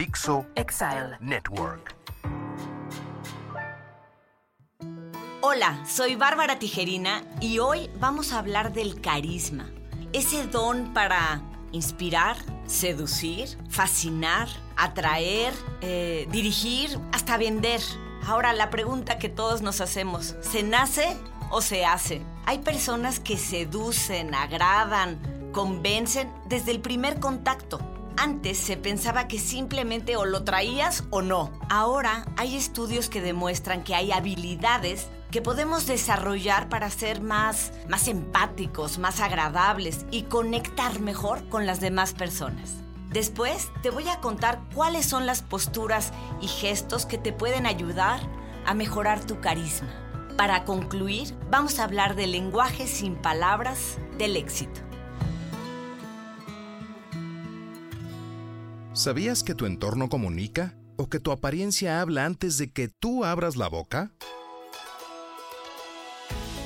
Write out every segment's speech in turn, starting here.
Dixo Exile Network. Hola, soy Bárbara Tijerina y hoy vamos a hablar del carisma. Ese don para inspirar, seducir, fascinar, atraer, eh, dirigir, hasta vender. Ahora la pregunta que todos nos hacemos, ¿se nace o se hace? Hay personas que seducen, agradan, convencen desde el primer contacto. Antes se pensaba que simplemente o lo traías o no. Ahora hay estudios que demuestran que hay habilidades que podemos desarrollar para ser más, más empáticos, más agradables y conectar mejor con las demás personas. Después te voy a contar cuáles son las posturas y gestos que te pueden ayudar a mejorar tu carisma. Para concluir, vamos a hablar del lenguaje sin palabras del éxito. ¿Sabías que tu entorno comunica o que tu apariencia habla antes de que tú abras la boca?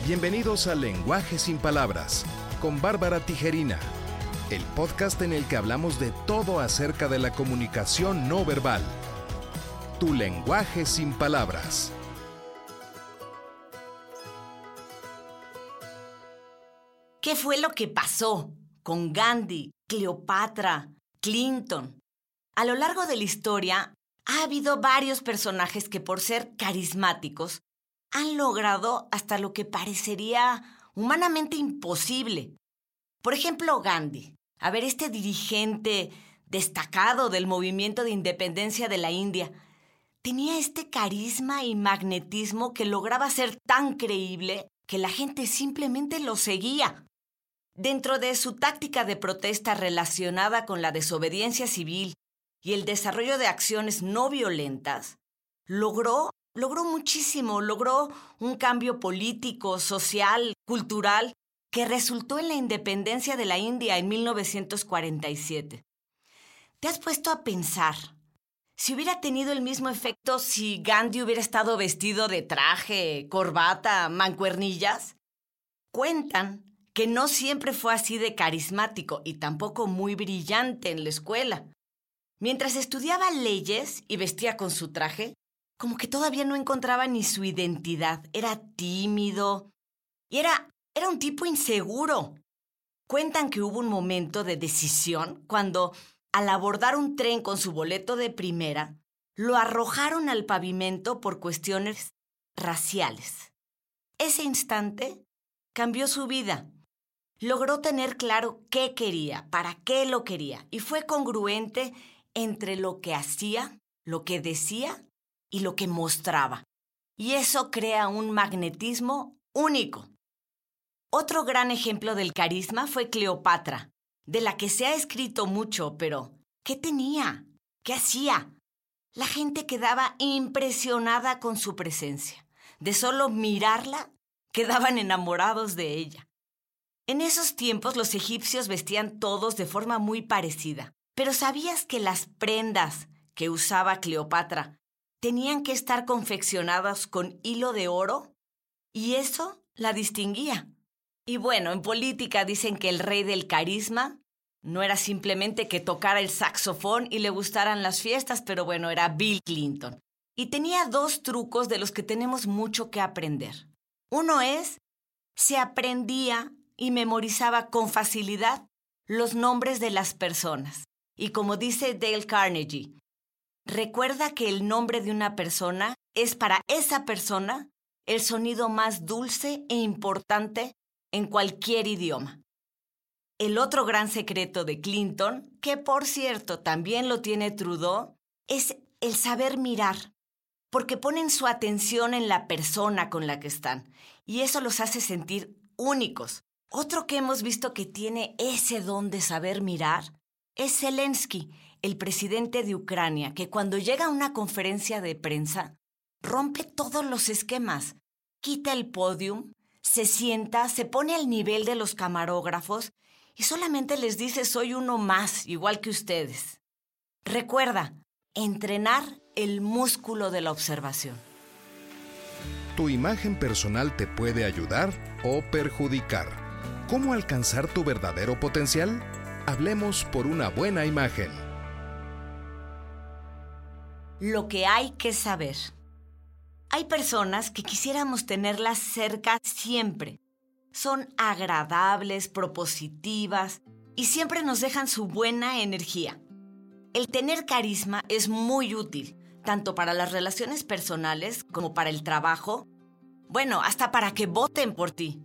Bienvenidos a Lenguaje sin Palabras con Bárbara Tijerina, el podcast en el que hablamos de todo acerca de la comunicación no verbal. Tu lenguaje sin palabras. ¿Qué fue lo que pasó con Gandhi, Cleopatra, Clinton? A lo largo de la historia ha habido varios personajes que por ser carismáticos han logrado hasta lo que parecería humanamente imposible. Por ejemplo, Gandhi. A ver, este dirigente destacado del movimiento de independencia de la India tenía este carisma y magnetismo que lograba ser tan creíble que la gente simplemente lo seguía. Dentro de su táctica de protesta relacionada con la desobediencia civil y el desarrollo de acciones no violentas, logró logró muchísimo, logró un cambio político, social, cultural, que resultó en la independencia de la India en 1947. ¿Te has puesto a pensar si hubiera tenido el mismo efecto si Gandhi hubiera estado vestido de traje, corbata, mancuernillas? Cuentan que no siempre fue así de carismático y tampoco muy brillante en la escuela. Mientras estudiaba leyes y vestía con su traje, como que todavía no encontraba ni su identidad. Era tímido y era, era un tipo inseguro. Cuentan que hubo un momento de decisión cuando, al abordar un tren con su boleto de primera, lo arrojaron al pavimento por cuestiones raciales. Ese instante cambió su vida. Logró tener claro qué quería, para qué lo quería, y fue congruente entre lo que hacía, lo que decía y lo que mostraba. Y eso crea un magnetismo único. Otro gran ejemplo del carisma fue Cleopatra, de la que se ha escrito mucho, pero ¿qué tenía? ¿Qué hacía? La gente quedaba impresionada con su presencia. De solo mirarla, quedaban enamorados de ella. En esos tiempos los egipcios vestían todos de forma muy parecida, pero ¿sabías que las prendas que usaba Cleopatra tenían que estar confeccionadas con hilo de oro y eso la distinguía. Y bueno, en política dicen que el rey del carisma no era simplemente que tocara el saxofón y le gustaran las fiestas, pero bueno, era Bill Clinton. Y tenía dos trucos de los que tenemos mucho que aprender. Uno es, se aprendía y memorizaba con facilidad los nombres de las personas. Y como dice Dale Carnegie, Recuerda que el nombre de una persona es para esa persona el sonido más dulce e importante en cualquier idioma. El otro gran secreto de Clinton, que por cierto también lo tiene Trudeau, es el saber mirar, porque ponen su atención en la persona con la que están, y eso los hace sentir únicos. Otro que hemos visto que tiene ese don de saber mirar es Zelensky, el presidente de Ucrania, que cuando llega a una conferencia de prensa, rompe todos los esquemas, quita el podium, se sienta, se pone al nivel de los camarógrafos y solamente les dice soy uno más, igual que ustedes. Recuerda, entrenar el músculo de la observación. Tu imagen personal te puede ayudar o perjudicar. ¿Cómo alcanzar tu verdadero potencial? Hablemos por una buena imagen. lo que hay que saber. Hay personas que quisiéramos tenerlas cerca siempre. Son agradables, propositivas y siempre nos dejan su buena energía. El tener carisma es muy útil, tanto para las relaciones personales como para el trabajo, bueno, hasta para que voten por ti.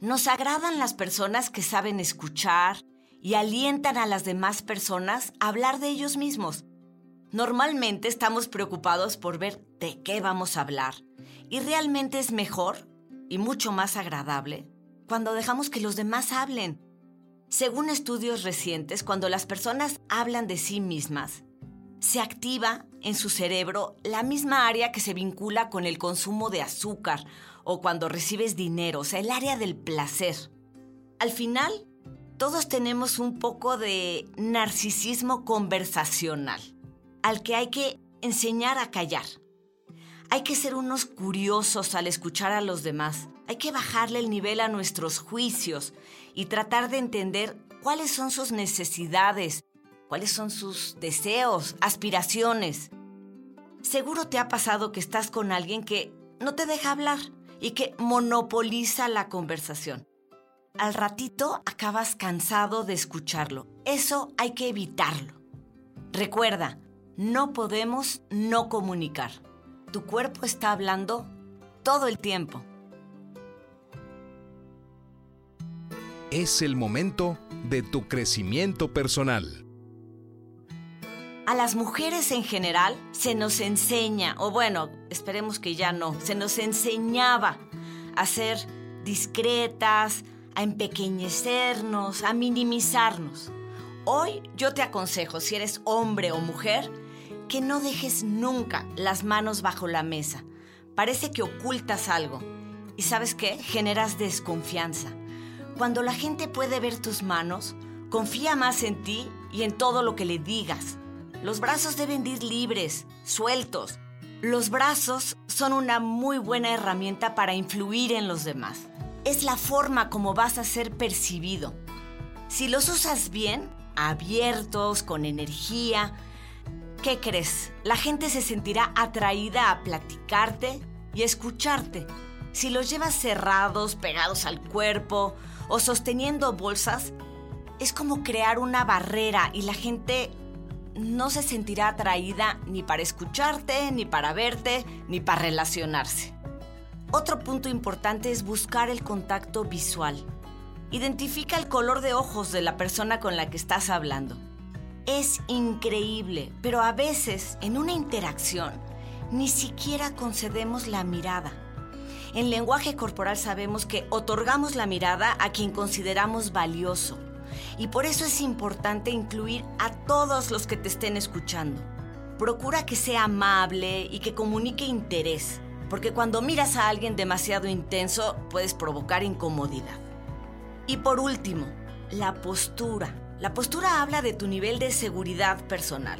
Nos agradan las personas que saben escuchar y alientan a las demás personas a hablar de ellos mismos. Normalmente estamos preocupados por ver de qué vamos a hablar y realmente es mejor y mucho más agradable cuando dejamos que los demás hablen. Según estudios recientes, cuando las personas hablan de sí mismas, se activa en su cerebro la misma área que se vincula con el consumo de azúcar o cuando recibes dinero, o sea, el área del placer. Al final, todos tenemos un poco de narcisismo conversacional, al que hay que enseñar a callar. Hay que ser unos curiosos al escuchar a los demás. Hay que bajarle el nivel a nuestros juicios y tratar de entender cuáles son sus necesidades, cuáles son sus deseos, aspiraciones. Seguro te ha pasado que estás con alguien que no te deja hablar y que monopoliza la conversación. Al ratito acabas cansado de escucharlo. Eso hay que evitarlo. Recuerda, no podemos no comunicar. Tu cuerpo está hablando todo el tiempo. Es el momento de tu crecimiento personal. A las mujeres en general se nos enseña, o bueno, esperemos que ya no, se nos enseñaba a ser discretas, a empequeñecernos, a minimizarnos. Hoy yo te aconsejo, si eres hombre o mujer, que no dejes nunca las manos bajo la mesa. Parece que ocultas algo. ¿Y sabes qué? Generas desconfianza. Cuando la gente puede ver tus manos, confía más en ti y en todo lo que le digas. Los brazos deben ir libres, sueltos. Los brazos son una muy buena herramienta para influir en los demás. Es la forma como vas a ser percibido. Si los usas bien, abiertos, con energía, ¿qué crees? La gente se sentirá atraída a platicarte y escucharte. Si los llevas cerrados, pegados al cuerpo o sosteniendo bolsas, es como crear una barrera y la gente no se sentirá atraída ni para escucharte, ni para verte, ni para relacionarse. Otro punto importante es buscar el contacto visual. Identifica el color de ojos de la persona con la que estás hablando. Es increíble, pero a veces en una interacción ni siquiera concedemos la mirada. En lenguaje corporal sabemos que otorgamos la mirada a quien consideramos valioso y por eso es importante incluir a todos los que te estén escuchando. Procura que sea amable y que comunique interés, porque cuando miras a alguien demasiado intenso puedes provocar incomodidad. Y por último, la postura. La postura habla de tu nivel de seguridad personal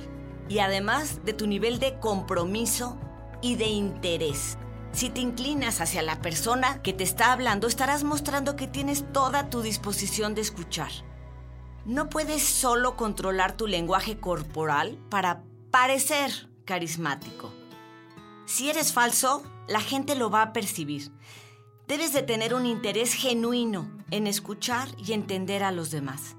y además de tu nivel de compromiso y de interés. Si te inclinas hacia la persona que te está hablando, estarás mostrando que tienes toda tu disposición de escuchar. No puedes solo controlar tu lenguaje corporal para parecer carismático. Si eres falso, la gente lo va a percibir. Debes de tener un interés genuino en escuchar y entender a los demás.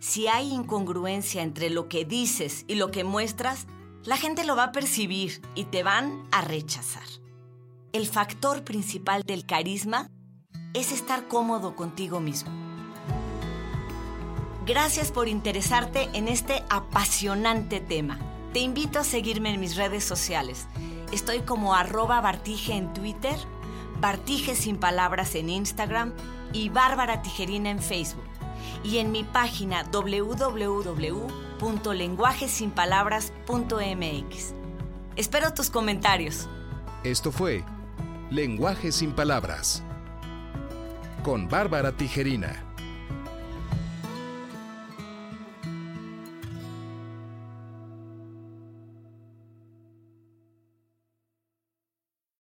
Si hay incongruencia entre lo que dices y lo que muestras, la gente lo va a percibir y te van a rechazar. El factor principal del carisma es estar cómodo contigo mismo. Gracias por interesarte en este apasionante tema. Te invito a seguirme en mis redes sociales. Estoy como arroba Bartige en Twitter, Bartige sin palabras en Instagram y Bárbara Tijerina en Facebook. Y en mi página www.lenguajesinpalabras.mx. Espero tus comentarios. Esto fue Lenguaje sin Palabras con Bárbara Tijerina.